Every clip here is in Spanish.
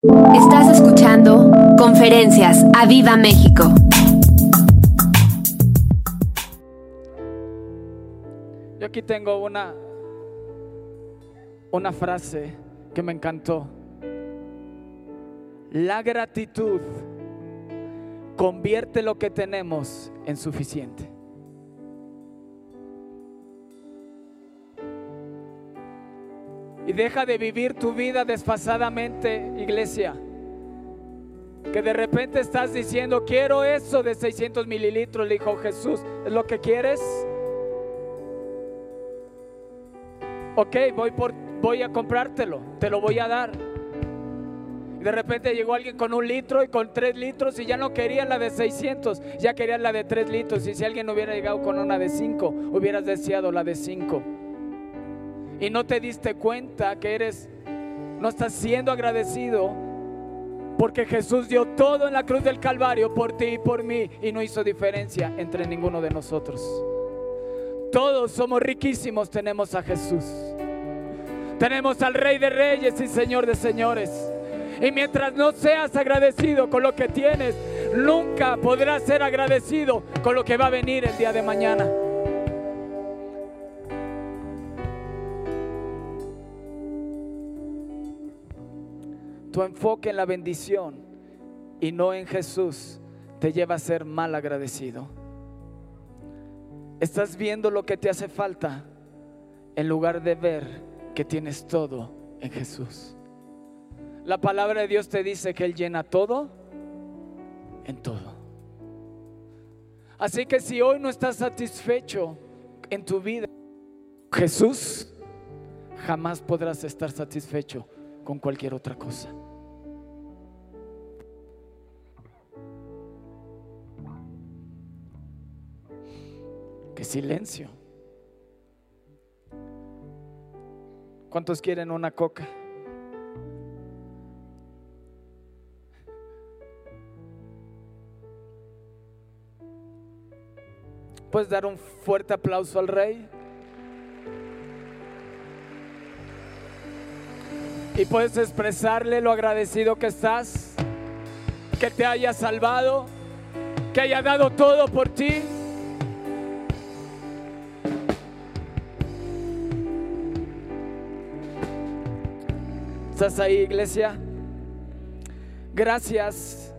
Estás escuchando Conferencias a Viva México. Yo aquí tengo una una frase que me encantó. La gratitud convierte lo que tenemos en suficiente. Y deja de vivir tu vida desfasadamente, iglesia. Que de repente estás diciendo, quiero eso de 600 mililitros, le dijo Jesús, ¿es lo que quieres? Ok, voy, por, voy a comprártelo, te lo voy a dar. Y de repente llegó alguien con un litro y con tres litros y ya no quería la de 600, ya quería la de tres litros. Y si alguien hubiera llegado con una de cinco, hubieras deseado la de cinco y no te diste cuenta que eres, no estás siendo agradecido porque Jesús dio todo en la cruz del Calvario por ti y por mí y no hizo diferencia entre ninguno de nosotros. Todos somos riquísimos, tenemos a Jesús. Tenemos al Rey de Reyes y Señor de Señores. Y mientras no seas agradecido con lo que tienes, nunca podrás ser agradecido con lo que va a venir el día de mañana. Tu enfoque en la bendición y no en Jesús te lleva a ser mal agradecido. Estás viendo lo que te hace falta en lugar de ver que tienes todo en Jesús. La palabra de Dios te dice que Él llena todo en todo. Así que si hoy no estás satisfecho en tu vida, Jesús, jamás podrás estar satisfecho con cualquier otra cosa. Silencio. ¿Cuántos quieren una coca? ¿Puedes dar un fuerte aplauso al rey? Y puedes expresarle lo agradecido que estás, que te haya salvado, que haya dado todo por ti. ¿Estás ahí, iglesia? Gracias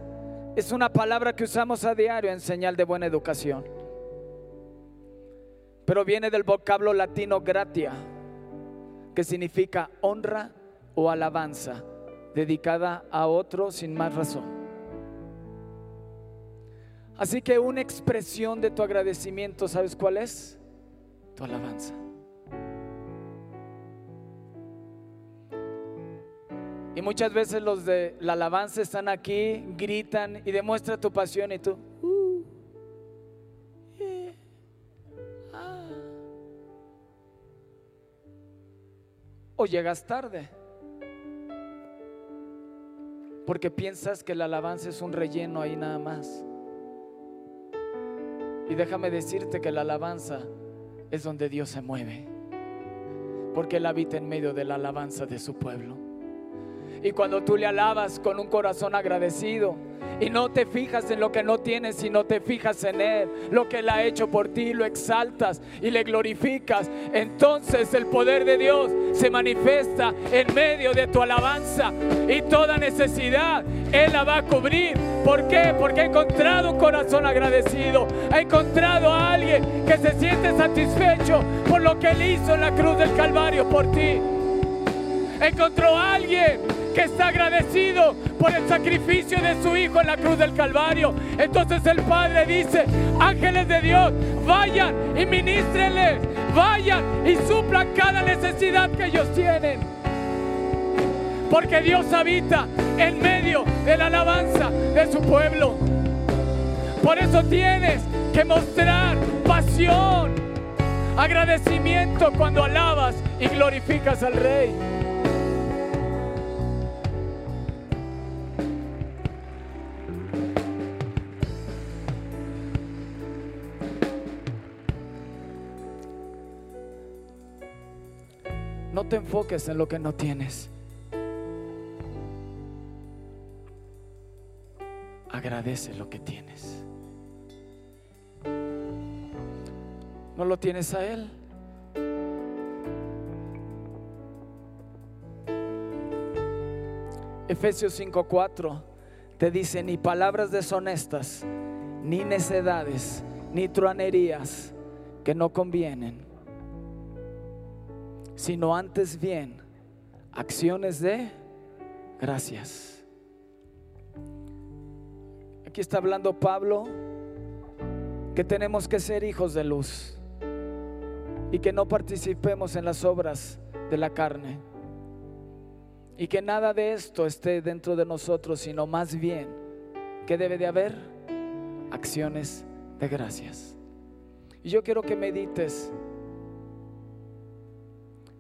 es una palabra que usamos a diario en señal de buena educación. Pero viene del vocablo latino gratia, que significa honra o alabanza dedicada a otro sin más razón. Así que una expresión de tu agradecimiento, ¿sabes cuál es? Tu alabanza. Y muchas veces los de la alabanza están aquí, gritan y demuestra tu pasión y tú. Uh, ah. O llegas tarde. Porque piensas que la alabanza es un relleno ahí nada más. Y déjame decirte que la alabanza es donde Dios se mueve. Porque Él habita en medio de la alabanza de su pueblo. Y cuando tú le alabas con un corazón agradecido y no te fijas en lo que no tienes, sino te fijas en Él, lo que Él ha hecho por ti, lo exaltas y le glorificas, entonces el poder de Dios se manifiesta en medio de tu alabanza y toda necesidad Él la va a cubrir. ¿Por qué? Porque ha encontrado un corazón agradecido, ha encontrado a alguien que se siente satisfecho por lo que Él hizo en la cruz del Calvario por ti. Encontró a alguien está agradecido por el sacrificio de su Hijo en la cruz del Calvario. Entonces el Padre dice, ángeles de Dios, vayan y ministrenles, vayan y suplan cada necesidad que ellos tienen. Porque Dios habita en medio de la alabanza de su pueblo. Por eso tienes que mostrar pasión, agradecimiento cuando alabas y glorificas al Rey. Te enfoques en lo que no tienes. agradece lo que tienes. ¿No lo tienes a Él? Efesios 5:4 te dice, ni palabras deshonestas, ni necedades, ni truanerías que no convienen, sino antes bien acciones de gracias. Aquí está hablando Pablo que tenemos que ser hijos de luz y que no participemos en las obras de la carne. Y que nada de esto esté dentro de nosotros, sino más bien que debe de haber acciones de gracias. Y yo quiero que medites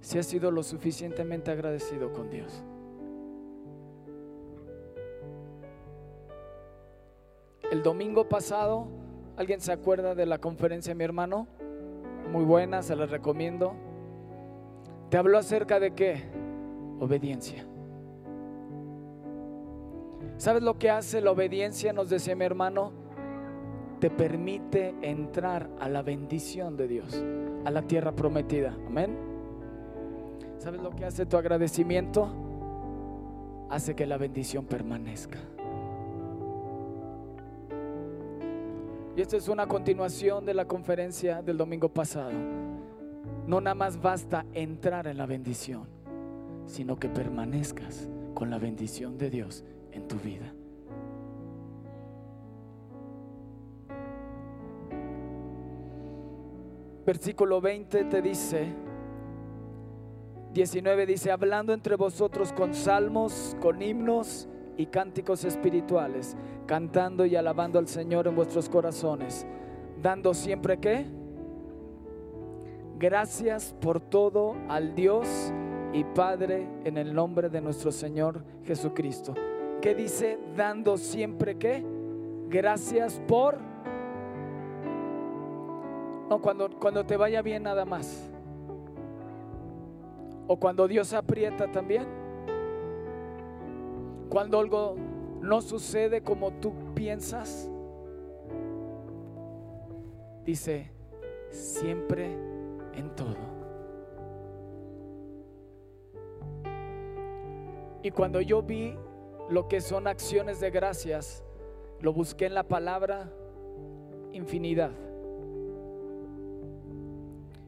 si has sido lo suficientemente agradecido con Dios. El domingo pasado, ¿alguien se acuerda de la conferencia, mi hermano? Muy buena, se la recomiendo. ¿Te habló acerca de qué? Obediencia. ¿Sabes lo que hace la obediencia? Nos decía mi hermano. Te permite entrar a la bendición de Dios, a la tierra prometida. Amén. ¿Sabes lo que hace tu agradecimiento? Hace que la bendición permanezca. Y esta es una continuación de la conferencia del domingo pasado. No nada más basta entrar en la bendición, sino que permanezcas con la bendición de Dios en tu vida. Versículo 20 te dice, 19 dice, hablando entre vosotros con salmos, con himnos y cánticos espirituales, cantando y alabando al Señor en vuestros corazones, dando siempre que gracias por todo al Dios y Padre en el nombre de nuestro Señor Jesucristo. ¿Qué dice? Dando siempre que gracias por no cuando cuando te vaya bien nada más. O cuando Dios aprieta también. Cuando algo no sucede como tú piensas. Dice, siempre en todo. Y cuando yo vi lo que son acciones de gracias, lo busqué en la palabra infinidad.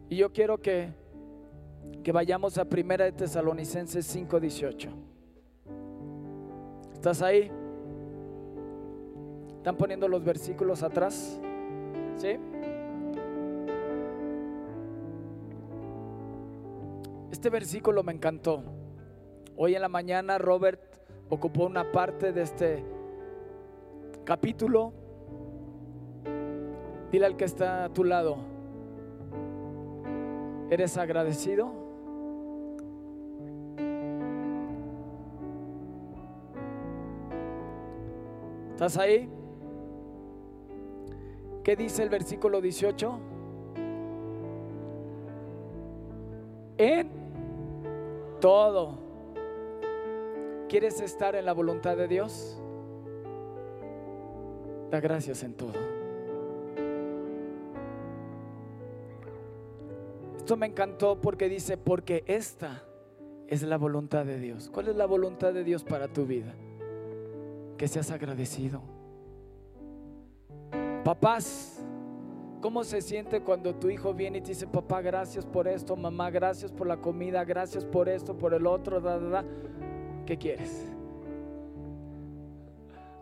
Y yo quiero que, que vayamos a Primera de Tesalonicenses 5:18. ¿Estás ahí? ¿Están poniendo los versículos atrás? ¿Sí? Este versículo me encantó. Hoy en la mañana Robert ocupó una parte de este capítulo. Dile al que está a tu lado, ¿eres agradecido? ¿Estás ahí? ¿Qué dice el versículo 18? En todo. ¿Quieres estar en la voluntad de Dios? Da gracias en todo. Esto me encantó porque dice, porque esta es la voluntad de Dios. ¿Cuál es la voluntad de Dios para tu vida? Que seas agradecido. Papás, ¿cómo se siente cuando tu hijo viene y te dice, papá, gracias por esto, mamá, gracias por la comida, gracias por esto, por el otro, da, da, da? ¿Qué quieres?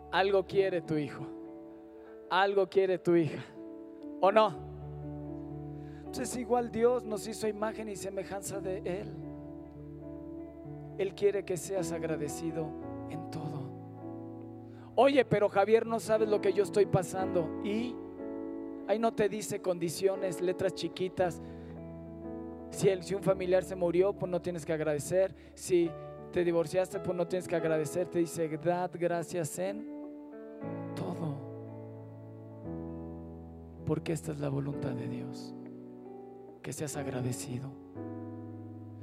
Algo quiere tu hijo, algo quiere tu hija, ¿o no? Entonces igual Dios nos hizo imagen y semejanza de Él. Él quiere que seas agradecido en todo. Oye, pero Javier no sabes lo que yo estoy pasando. Y ahí no te dice condiciones, letras chiquitas. Si, el, si un familiar se murió, pues no tienes que agradecer. Si te divorciaste, pues no tienes que agradecer. Te dice, dad gracias en todo. Porque esta es la voluntad de Dios. Que seas agradecido.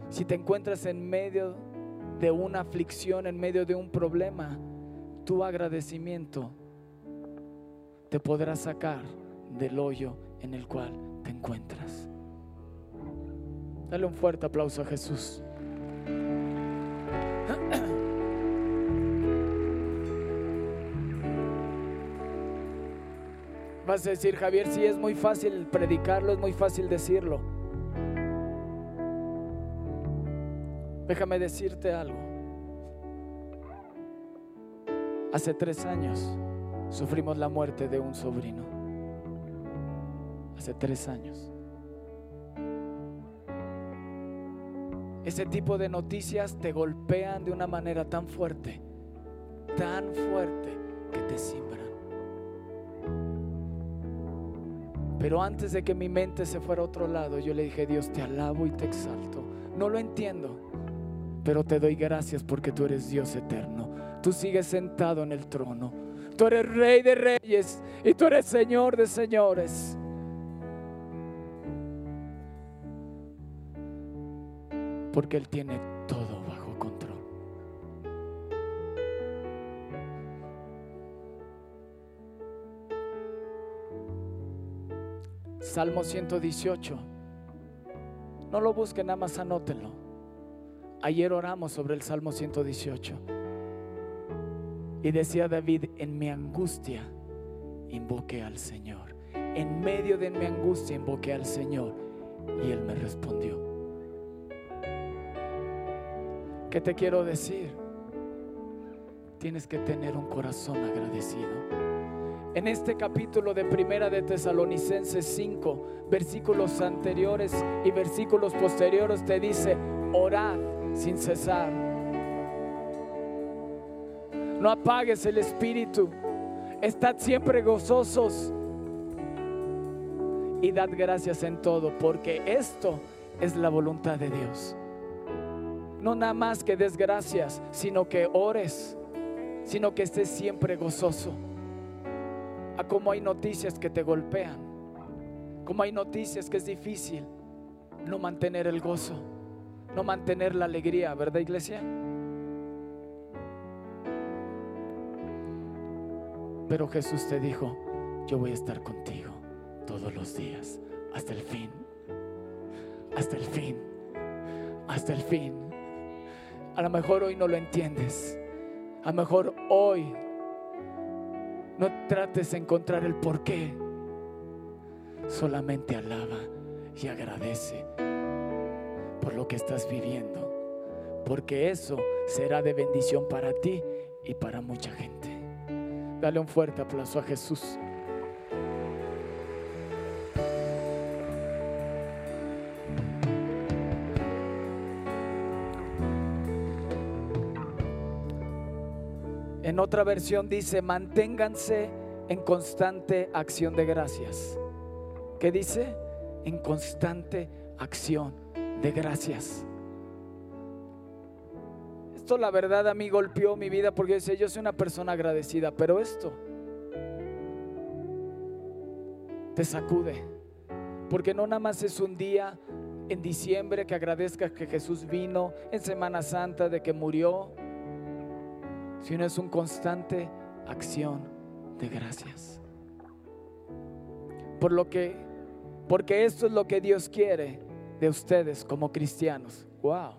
Si te encuentras en medio de una aflicción, en medio de un problema, tu agradecimiento te podrá sacar del hoyo en el cual te encuentras. Dale un fuerte aplauso a Jesús. Decir, Javier, si es muy fácil predicarlo, es muy fácil decirlo. Déjame decirte algo. Hace tres años sufrimos la muerte de un sobrino. Hace tres años. Ese tipo de noticias te golpean de una manera tan fuerte, tan fuerte que te simbran. Pero antes de que mi mente se fuera a otro lado, yo le dije, Dios, te alabo y te exalto. No lo entiendo, pero te doy gracias porque tú eres Dios eterno. Tú sigues sentado en el trono. Tú eres rey de reyes y tú eres señor de señores. Porque Él tiene Salmo 118. No lo busquen, nada más anótenlo. Ayer oramos sobre el Salmo 118. Y decía David, en mi angustia invoqué al Señor. En medio de mi angustia invoqué al Señor. Y Él me respondió. ¿Qué te quiero decir? Tienes que tener un corazón agradecido. En este capítulo de Primera de Tesalonicenses 5, versículos anteriores y versículos posteriores te dice, orad sin cesar. No apagues el espíritu. Estad siempre gozosos y dad gracias en todo, porque esto es la voluntad de Dios. No nada más que des gracias, sino que ores, sino que estés siempre gozoso. A como hay noticias que te golpean, como hay noticias que es difícil no mantener el gozo, no mantener la alegría, ¿verdad, iglesia? Pero Jesús te dijo, yo voy a estar contigo todos los días, hasta el fin, hasta el fin, hasta el fin. A lo mejor hoy no lo entiendes, a lo mejor hoy no trates de encontrar el por qué, solamente alaba y agradece por lo que estás viviendo, porque eso será de bendición para ti y para mucha gente. Dale un fuerte aplauso a Jesús. En otra versión dice, manténganse en constante acción de gracias. ¿Qué dice? En constante acción de gracias. Esto la verdad a mí golpeó mi vida porque yo yo soy una persona agradecida, pero esto te sacude. Porque no nada más es un día en diciembre que agradezcas que Jesús vino, en Semana Santa de que murió, sino es un constante acción de gracias. Por lo que, porque esto es lo que Dios quiere de ustedes como cristianos. Wow.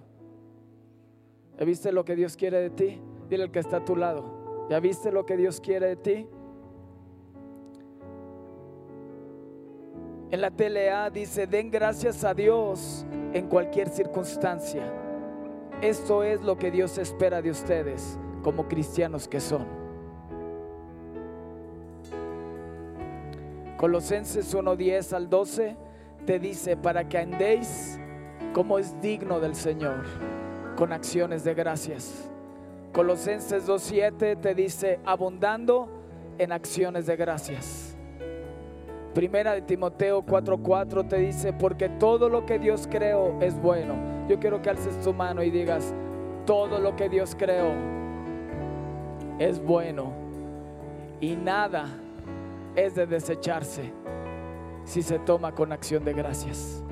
¿Ya viste lo que Dios quiere de ti? Dile al que está a tu lado. ¿Ya viste lo que Dios quiere de ti? En la TLA dice, den gracias a Dios en cualquier circunstancia. Esto es lo que Dios espera de ustedes como cristianos que son. Colosenses 1:10 al 12 te dice, para que andéis como es digno del Señor, con acciones de gracias. Colosenses 2:7 te dice, abundando en acciones de gracias. Primera de Timoteo 4:4 te dice, porque todo lo que Dios creó es bueno. Yo quiero que alces tu mano y digas, todo lo que Dios creó es bueno y nada es de desecharse si se toma con acción de gracias.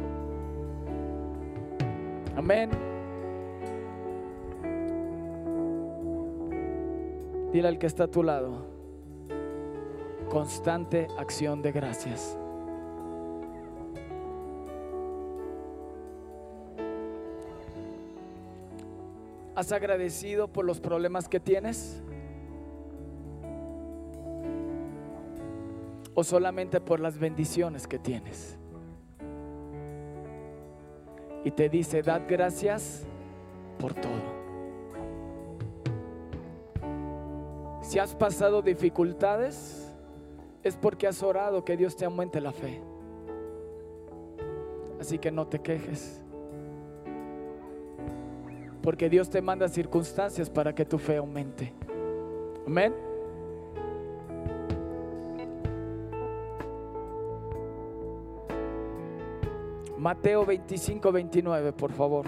Amén. Dile al que está a tu lado, constante acción de gracias. ¿Has agradecido por los problemas que tienes? ¿O solamente por las bendiciones que tienes? Y te dice, dad gracias por todo. Si has pasado dificultades, es porque has orado que Dios te aumente la fe. Así que no te quejes. Porque Dios te manda circunstancias para que tu fe aumente. Amén. Mateo 25, 29, por favor.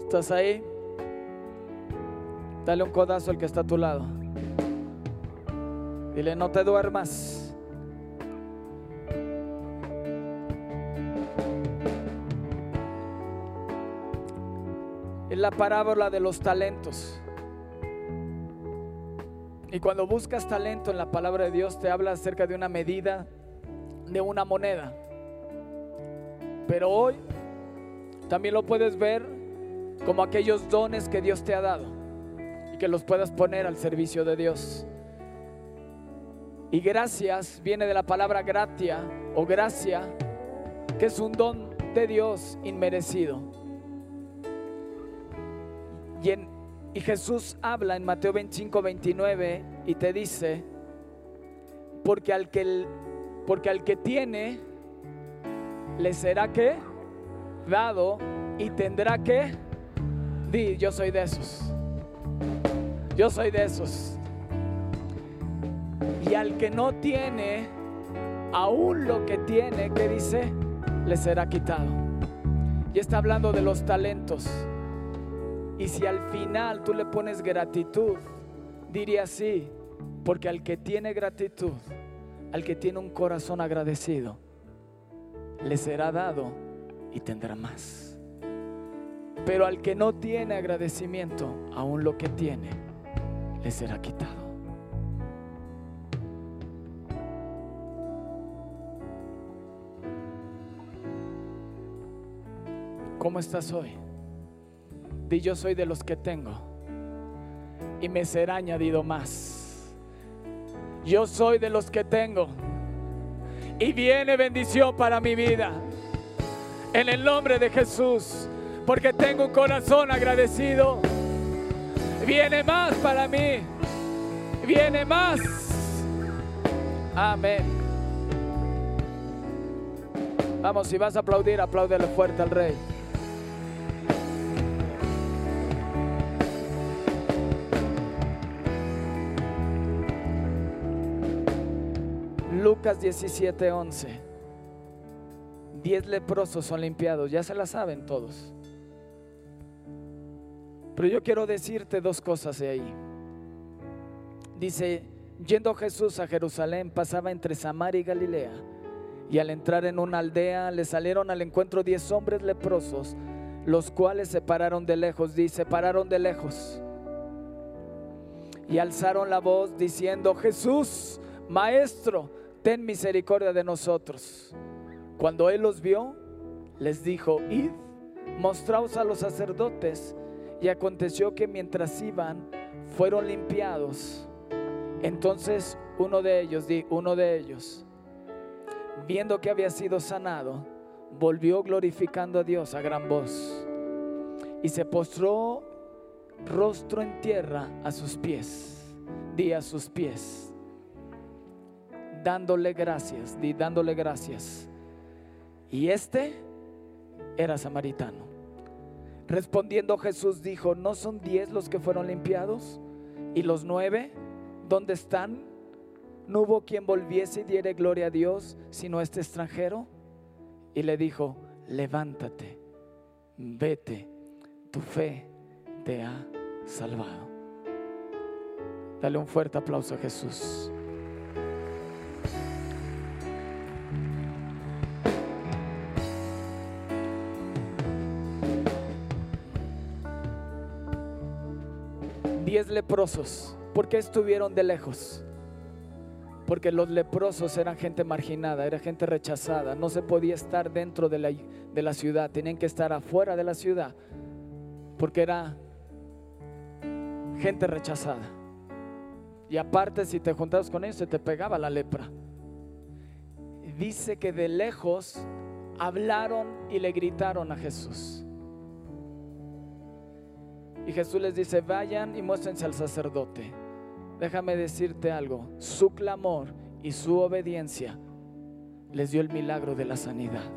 ¿Estás ahí? Dale un codazo al que está a tu lado. Dile, no te duermas. Es la parábola de los talentos. Y cuando buscas talento en la palabra de Dios te habla acerca de una medida, de una moneda. Pero hoy también lo puedes ver como aquellos dones que Dios te ha dado y que los puedas poner al servicio de Dios. Y gracias viene de la palabra gratia o gracia, que es un don de Dios inmerecido. Y Jesús habla en Mateo 25, 29 y te dice, porque al que, porque al que tiene, le será que dado y tendrá que, di, yo soy de esos. Yo soy de esos. Y al que no tiene, aún lo que tiene, que dice, le será quitado. Y está hablando de los talentos. Y si al final tú le pones gratitud, diría así, porque al que tiene gratitud, al que tiene un corazón agradecido, le será dado y tendrá más. Pero al que no tiene agradecimiento, aún lo que tiene, le será quitado. ¿Cómo estás hoy? Di yo soy de los que tengo y me será añadido más. Yo soy de los que tengo y viene bendición para mi vida. En el nombre de Jesús, porque tengo un corazón agradecido. Viene más para mí. Viene más. Amén. Vamos, si vas a aplaudir, apláudele fuerte al Rey. Lucas 17, 11. Diez leprosos son limpiados, ya se la saben todos. Pero yo quiero decirte dos cosas de ahí. Dice, yendo Jesús a Jerusalén, pasaba entre Samaria y Galilea. Y al entrar en una aldea, le salieron al encuentro diez hombres leprosos, los cuales se pararon de lejos, dice, pararon de lejos. Y alzaron la voz diciendo, Jesús, Maestro, ten misericordia de nosotros. Cuando él los vio, les dijo, id, mostraos a los sacerdotes. Y aconteció que mientras iban, fueron limpiados. Entonces uno de ellos, uno de ellos, viendo que había sido sanado, volvió glorificando a Dios a gran voz y se postró rostro en tierra a sus pies, di a sus pies dándole gracias, di dándole gracias. Y este era samaritano. Respondiendo Jesús dijo, ¿no son diez los que fueron limpiados? ¿Y los nueve? ¿Dónde están? ¿No hubo quien volviese y diere gloria a Dios sino este extranjero? Y le dijo, levántate, vete, tu fe te ha salvado. Dale un fuerte aplauso a Jesús. Diez leprosos. ¿Por qué estuvieron de lejos? Porque los leprosos eran gente marginada, era gente rechazada. No se podía estar dentro de la, de la ciudad, tenían que estar afuera de la ciudad. Porque era gente rechazada. Y aparte, si te juntabas con ellos, se te pegaba la lepra. Dice que de lejos hablaron y le gritaron a Jesús. Y Jesús les dice, vayan y muéstrense al sacerdote. Déjame decirte algo, su clamor y su obediencia les dio el milagro de la sanidad.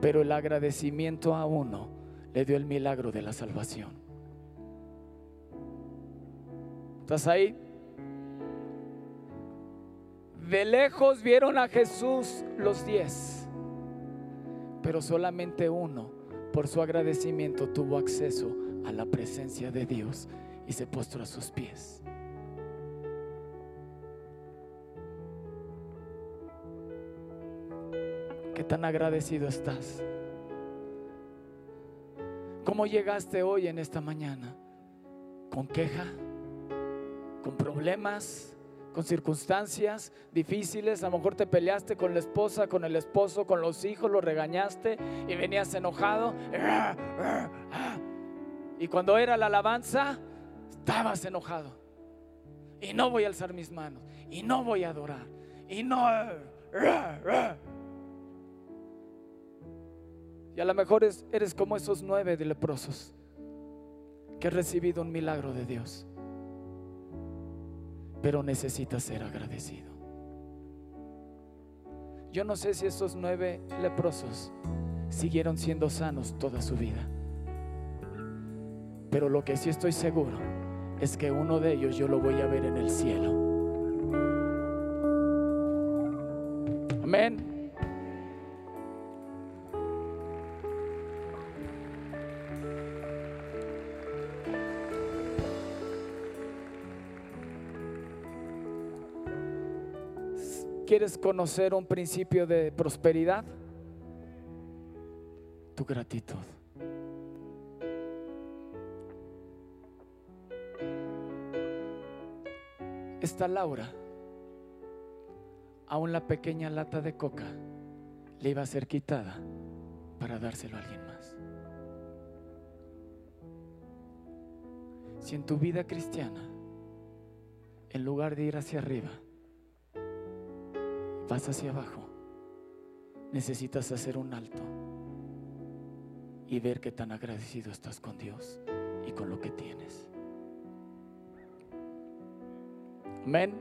Pero el agradecimiento a uno le dio el milagro de la salvación. ¿Estás ahí? De lejos vieron a Jesús los diez, pero solamente uno, por su agradecimiento, tuvo acceso a la presencia de Dios y se postró a sus pies. ¿Qué tan agradecido estás? ¿Cómo llegaste hoy en esta mañana? ¿Con queja? ¿Con problemas? ¿Con circunstancias difíciles? A lo mejor te peleaste con la esposa, con el esposo, con los hijos, lo regañaste y venías enojado. Y cuando era la alabanza, estabas enojado. Y no voy a alzar mis manos. Y no voy a adorar. Y no... Y a lo mejor eres como esos nueve de leprosos que han recibido un milagro de Dios. Pero necesitas ser agradecido. Yo no sé si esos nueve leprosos siguieron siendo sanos toda su vida. Pero lo que sí estoy seguro es que uno de ellos yo lo voy a ver en el cielo. Amén. ¿Quieres conocer un principio de prosperidad? Tu gratitud. Esta Laura, aún la pequeña lata de coca le iba a ser quitada para dárselo a alguien más. Si en tu vida cristiana, en lugar de ir hacia arriba, vas hacia abajo, necesitas hacer un alto y ver qué tan agradecido estás con Dios y con lo que tienes. Amén.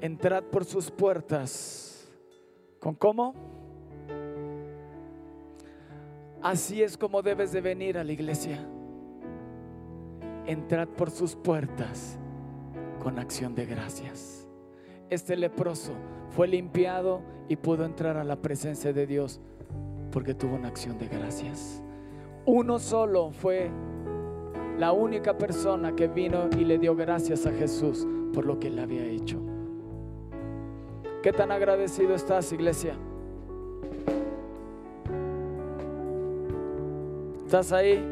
Entrad por sus puertas. ¿Con cómo? Así es como debes de venir a la iglesia. Entrad por sus puertas con acción de gracias. Este leproso fue limpiado y pudo entrar a la presencia de Dios porque tuvo una acción de gracias. Uno solo fue la única persona que vino y le dio gracias a Jesús por lo que él había hecho. ¿Qué tan agradecido estás, iglesia? ¿Estás ahí?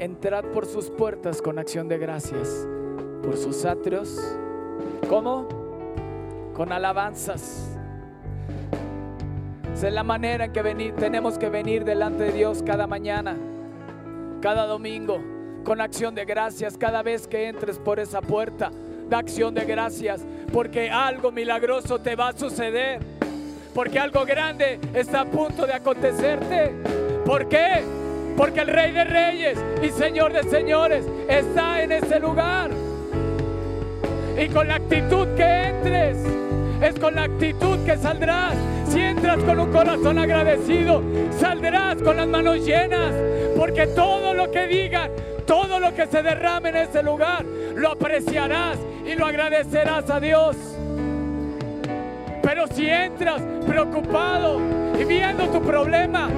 Entrad por sus puertas con acción de gracias, por sus atrios. ¿Cómo? Con alabanzas. Esa es la manera en que tenemos que venir delante de Dios cada mañana, cada domingo, con acción de gracias, cada vez que entres por esa puerta, da acción de gracias, porque algo milagroso te va a suceder porque algo grande está a punto de acontecerte. ¿Por qué? Porque el Rey de Reyes y Señor de Señores está en ese lugar. Y con la actitud que entres, es con la actitud que saldrás. Si entras con un corazón agradecido, saldrás con las manos llenas. Porque todo lo que digan, todo lo que se derrame en ese lugar, lo apreciarás y lo agradecerás a Dios. Pero si entras preocupado y viendo tu problema,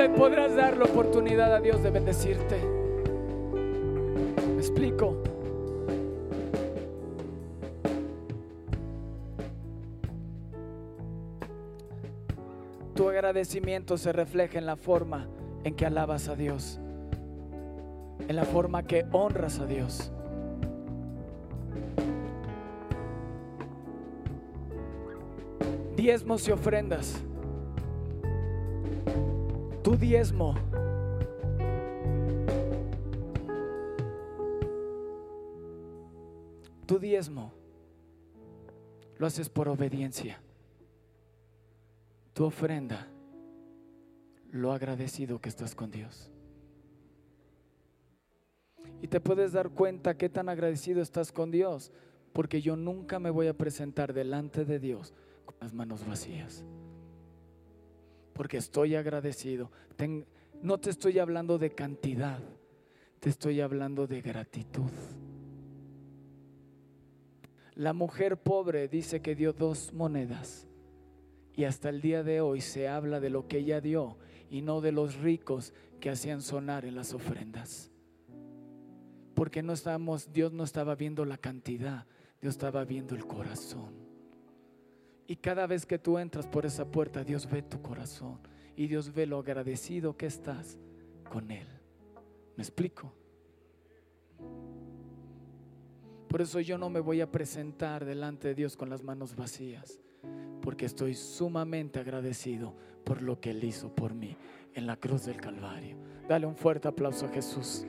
le podrás dar la oportunidad a Dios de bendecirte. ¿Me explico? Tu agradecimiento se refleja en la forma en que alabas a Dios, en la forma que honras a Dios. Diezmos y ofrendas. Tu diezmo tu diezmo lo haces por obediencia. Tu ofrenda, lo agradecido que estás con Dios. Y te puedes dar cuenta qué tan agradecido estás con Dios, porque yo nunca me voy a presentar delante de Dios las manos vacías. Porque estoy agradecido. no te estoy hablando de cantidad, te estoy hablando de gratitud. La mujer pobre dice que dio dos monedas y hasta el día de hoy se habla de lo que ella dio y no de los ricos que hacían sonar en las ofrendas. Porque no estábamos, Dios no estaba viendo la cantidad, Dios estaba viendo el corazón. Y cada vez que tú entras por esa puerta, Dios ve tu corazón y Dios ve lo agradecido que estás con Él. ¿Me explico? Por eso yo no me voy a presentar delante de Dios con las manos vacías, porque estoy sumamente agradecido por lo que Él hizo por mí en la cruz del Calvario. Dale un fuerte aplauso a Jesús.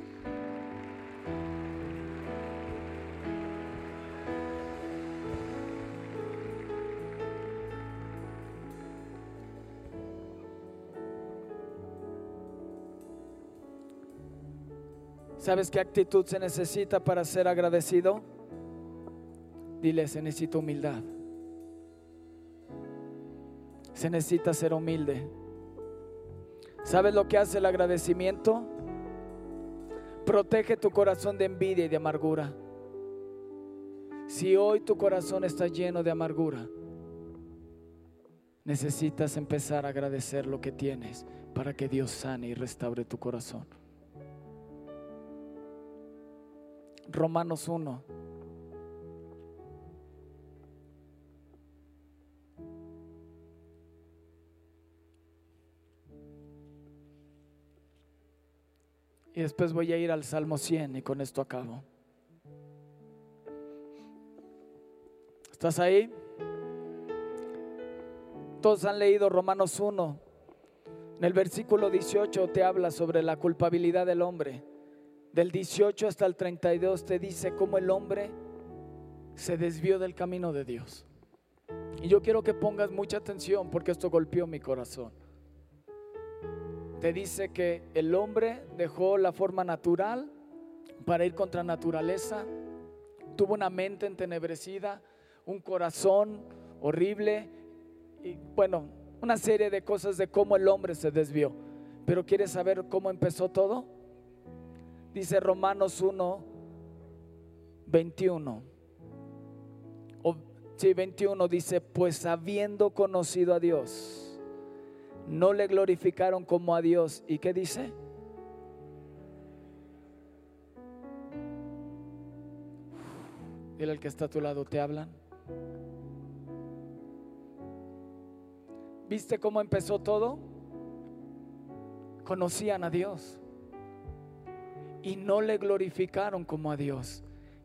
¿Sabes qué actitud se necesita para ser agradecido? Dile, se necesita humildad. Se necesita ser humilde. ¿Sabes lo que hace el agradecimiento? Protege tu corazón de envidia y de amargura. Si hoy tu corazón está lleno de amargura, necesitas empezar a agradecer lo que tienes para que Dios sane y restaure tu corazón. Romanos 1. Y después voy a ir al Salmo 100 y con esto acabo. ¿Estás ahí? Todos han leído Romanos 1. En el versículo 18 te habla sobre la culpabilidad del hombre. Del 18 hasta el 32 te dice cómo el hombre se desvió del camino de Dios. Y yo quiero que pongas mucha atención porque esto golpeó mi corazón. Te dice que el hombre dejó la forma natural para ir contra naturaleza, tuvo una mente entenebrecida, un corazón horrible y bueno, una serie de cosas de cómo el hombre se desvió. Pero ¿quieres saber cómo empezó todo? Dice Romanos 1, 21. O, sí, 21 dice, pues habiendo conocido a Dios, no le glorificaron como a Dios. ¿Y qué dice? Dile al que está a tu lado, ¿te hablan? ¿Viste cómo empezó todo? Conocían a Dios y no le glorificaron como a Dios,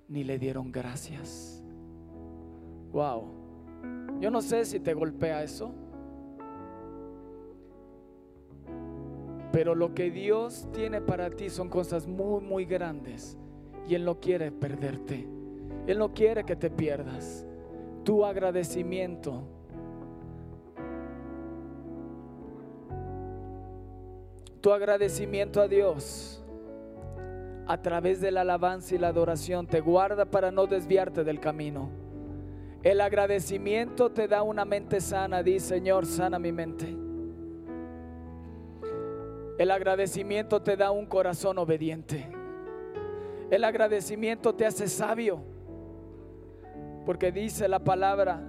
ni le dieron gracias. Wow. Yo no sé si te golpea eso. Pero lo que Dios tiene para ti son cosas muy, muy grandes. Y Él no quiere perderte. Él no quiere que te pierdas. Tu agradecimiento. Tu agradecimiento a Dios a través de la alabanza y la adoración te guarda para no desviarte del camino. El agradecimiento te da una mente sana. Di, Señor, sana mi mente. El agradecimiento te da un corazón obediente. El agradecimiento te hace sabio. Porque dice la palabra,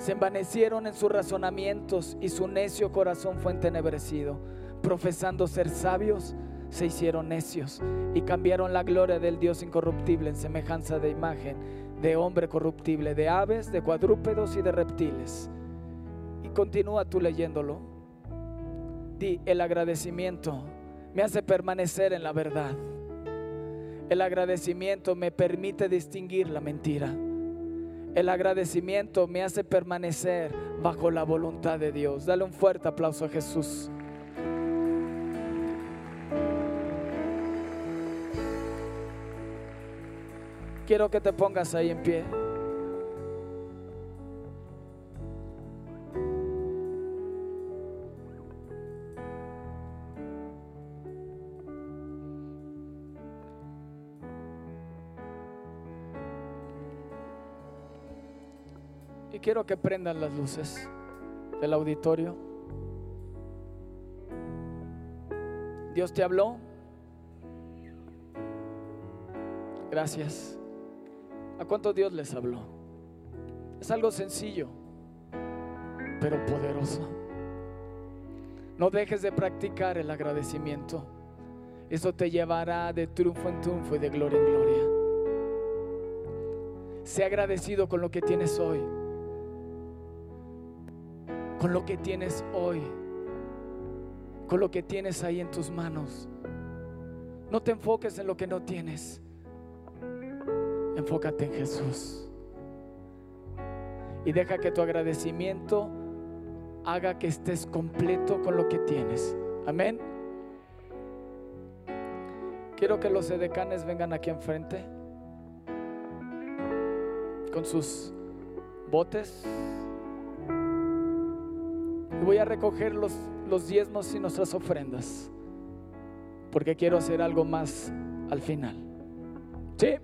se envanecieron en sus razonamientos y su necio corazón fue entenebrecido. Profesando ser sabios, se hicieron necios y cambiaron la gloria del Dios incorruptible en semejanza de imagen de hombre corruptible, de aves, de cuadrúpedos y de reptiles. Y continúa tú leyéndolo. Di, el agradecimiento me hace permanecer en la verdad. El agradecimiento me permite distinguir la mentira. El agradecimiento me hace permanecer bajo la voluntad de Dios. Dale un fuerte aplauso a Jesús. Quiero que te pongas ahí en pie. Quiero que prendan las luces del auditorio. Dios te habló. Gracias. ¿A cuánto Dios les habló? Es algo sencillo, pero poderoso. No dejes de practicar el agradecimiento. Eso te llevará de triunfo en triunfo y de gloria en gloria. Sé agradecido con lo que tienes hoy con lo que tienes hoy, con lo que tienes ahí en tus manos. No te enfoques en lo que no tienes. Enfócate en Jesús. Y deja que tu agradecimiento haga que estés completo con lo que tienes. Amén. Quiero que los edecanes vengan aquí enfrente con sus botes voy a recoger los, los diezmos y nuestras ofrendas. Porque quiero hacer algo más al final. ¿Sí?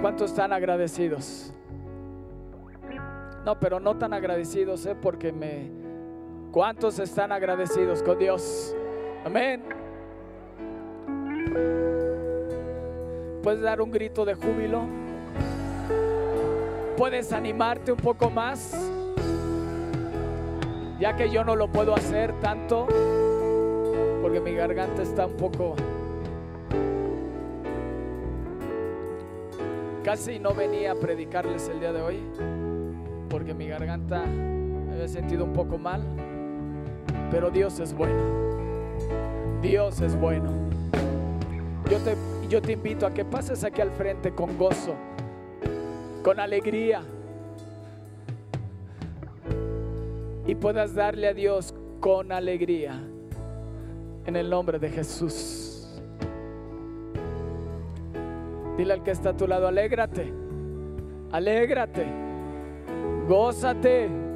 ¿Cuántos están agradecidos? No, pero no tan agradecidos, ¿eh? Porque me... ¿Cuántos están agradecidos con Dios? Amén. Puedes dar un grito de júbilo. Puedes animarte un poco más ya que yo no lo puedo hacer tanto, porque mi garganta está un poco... Casi no venía a predicarles el día de hoy, porque mi garganta me había sentido un poco mal, pero Dios es bueno. Dios es bueno. Yo te, yo te invito a que pases aquí al frente con gozo, con alegría y puedas darle a Dios con alegría. En el nombre de Jesús. Dile al que está a tu lado, alégrate, alégrate, gózate.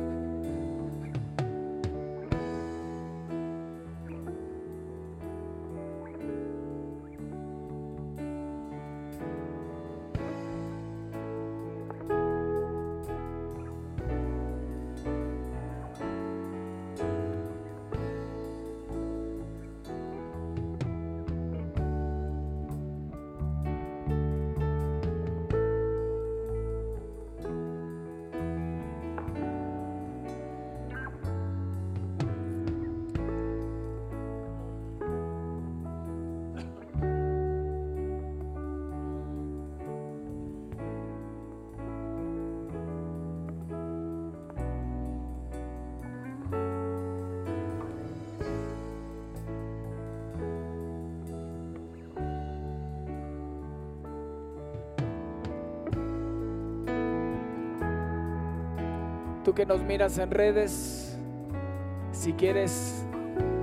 Que nos miras en redes, si quieres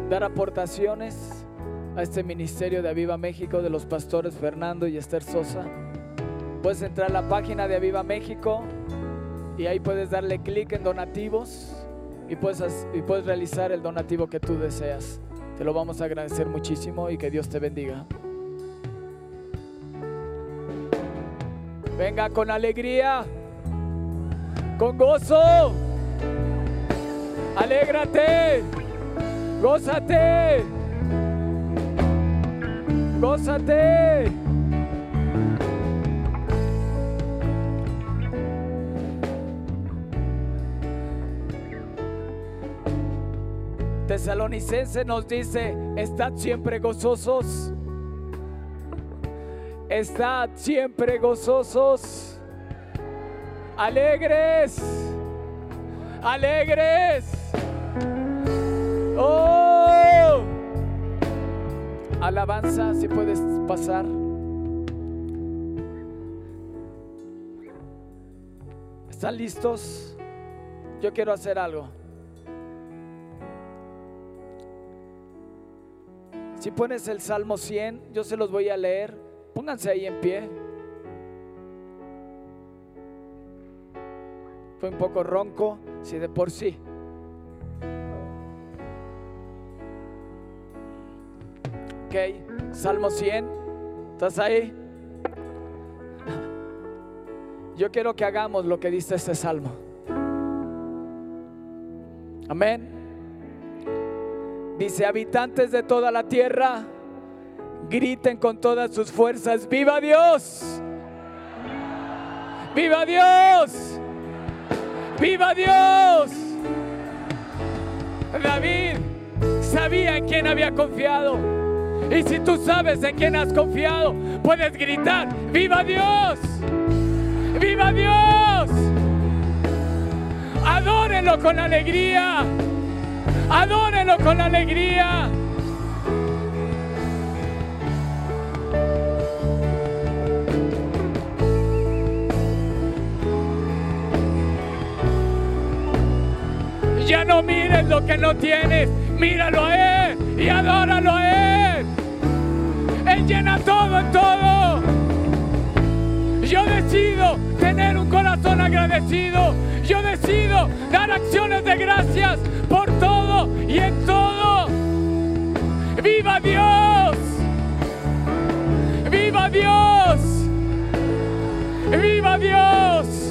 dar aportaciones a este ministerio de Aviva México de los pastores Fernando y Esther Sosa, puedes entrar a la página de Aviva México y ahí puedes darle clic en donativos y puedes, y puedes realizar el donativo que tú deseas. Te lo vamos a agradecer muchísimo y que Dios te bendiga. Venga con alegría con gozo. Alégrate, gózate, gózate. Tesalonicense nos dice, estad siempre gozosos. Estad siempre gozosos. Alegres. Alegres. Oh. Alabanza, si puedes pasar. ¿Están listos? Yo quiero hacer algo. Si pones el Salmo 100, yo se los voy a leer. Pónganse ahí en pie. Fue un poco ronco, si de por sí. Ok, Salmo 100. ¿Estás ahí? Yo quiero que hagamos lo que dice este salmo. Amén. Dice, habitantes de toda la tierra, griten con todas sus fuerzas, viva Dios. Viva Dios. Viva Dios. David sabía en quién había confiado. Y si tú sabes en quién has confiado, puedes gritar, viva Dios. Viva Dios. Adórenlo con alegría. Adórenlo con alegría. Ya no mires lo que no tienes, míralo a Él y adóralo a Él. Él llena todo en todo. Yo decido tener un corazón agradecido. Yo decido dar acciones de gracias por todo y en todo. ¡Viva Dios! ¡Viva Dios! ¡Viva Dios!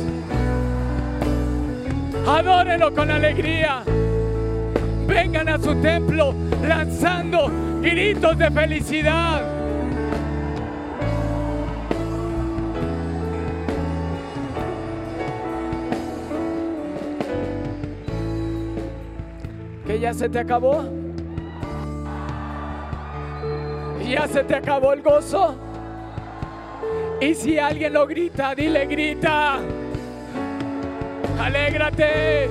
Adórenlo con alegría. Vengan a su templo lanzando gritos de felicidad. ¿Que ya se te acabó? ¿Ya se te acabó el gozo? Y si alguien lo grita, dile grita. Alégrate.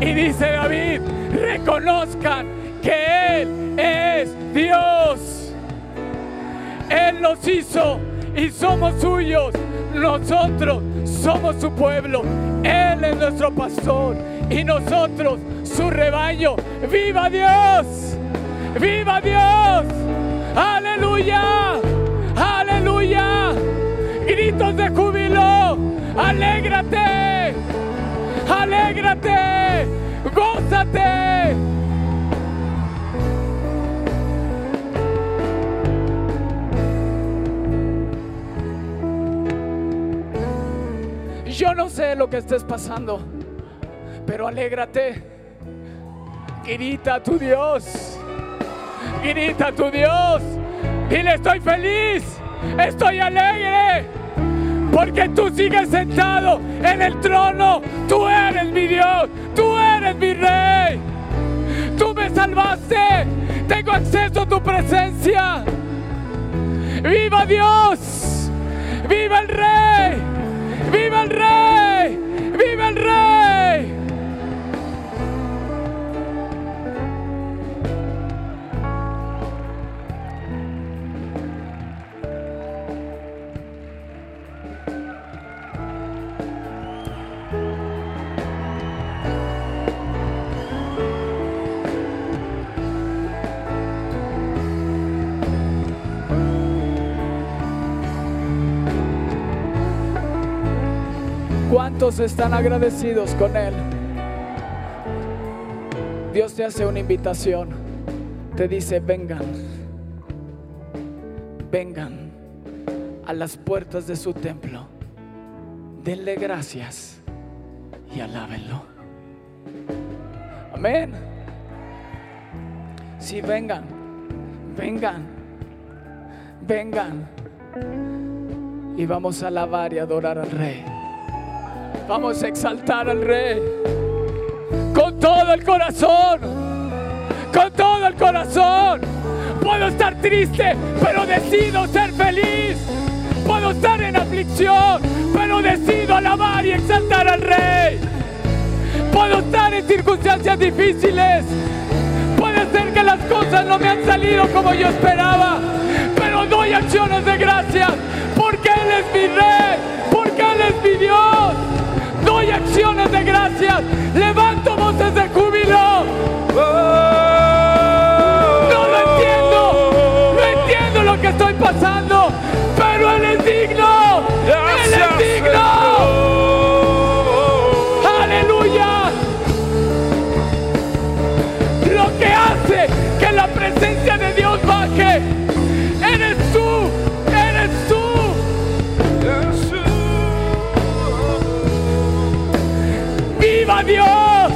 Y dice David, reconozcan que Él es Dios. Él nos hizo y somos suyos. Nosotros somos su pueblo. Él es nuestro pastor y nosotros su rebaño. ¡Viva Dios! ¡Viva Dios! ¡Aleluya! Gritos de júbilo. ¡Alégrate! ¡Alégrate! ¡Gózate! Yo no sé lo que estés pasando, pero alégrate. Grita a tu Dios. Grita a tu Dios. Dile, estoy feliz. Estoy alegre. Porque tú sigues sentado en el trono. Tú eres mi Dios. Tú eres mi rey. Tú me salvaste. Tengo acceso a tu presencia. ¡Viva Dios! ¡Viva el rey! ¡Viva el rey! ¡Viva el rey! ¿Cuántos están agradecidos con Él? Dios te hace una invitación. Te dice, vengan, vengan a las puertas de su templo. Denle gracias y alábenlo. Amén. Sí, vengan, vengan, vengan. Y vamos a alabar y adorar al Rey. Vamos a exaltar al Rey con todo el corazón, con todo el corazón. Puedo estar triste, pero decido ser feliz. Puedo estar en aflicción, pero decido alabar y exaltar al Rey. Puedo estar en circunstancias difíciles. Puede ser que las cosas no me han salido como yo esperaba, pero doy acciones de gracias porque Él es mi Rey, porque Él es mi Dios. Doy acciones de gracias, levanto voces de júbilo. No lo entiendo, no entiendo lo que estoy pasando, pero Él es digno. ¡Viva Dios!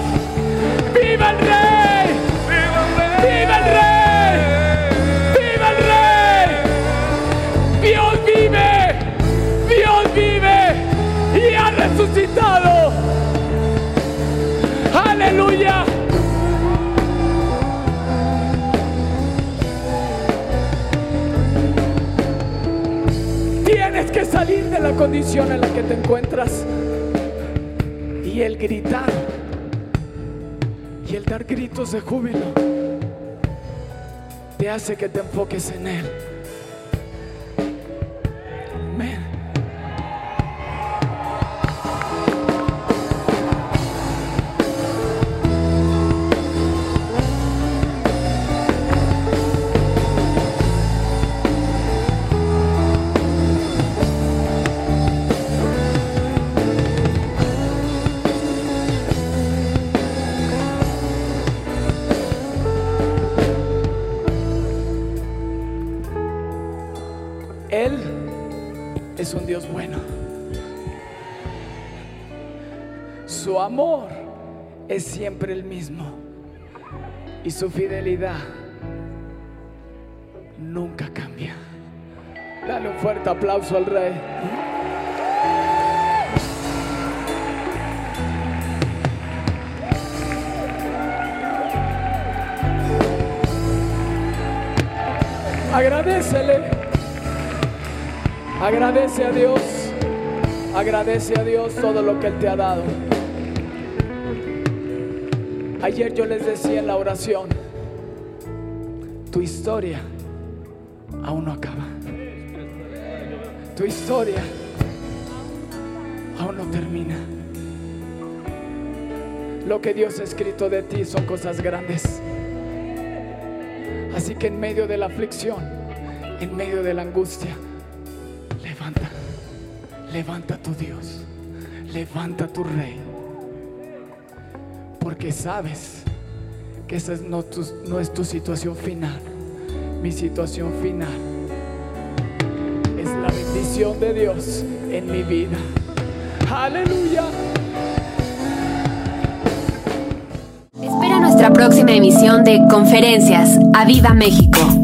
¡Viva el Rey! ¡Viva el Rey! ¡Viva el Rey! ¡Dios vive! ¡Dios vive! ¡Y ha resucitado! ¡Aleluya! Tienes que salir de la condición en la que te encuentras el gritar y el dar gritos de júbilo te hace que te enfoques en Él. Es siempre el mismo. Y su fidelidad nunca cambia. Dale un fuerte aplauso al rey. Agradecele. Agradece a Dios. Agradece a Dios todo lo que Él te ha dado. Ayer yo les decía en la oración, tu historia aún no acaba. Tu historia aún no termina. Lo que Dios ha escrito de ti son cosas grandes. Así que en medio de la aflicción, en medio de la angustia, levanta, levanta tu Dios, levanta tu Rey. Porque sabes que esa es no, no es tu situación final. Mi situación final es la bendición de Dios en mi vida. Aleluya. Espera nuestra próxima emisión de Conferencias. ¡A Viva México!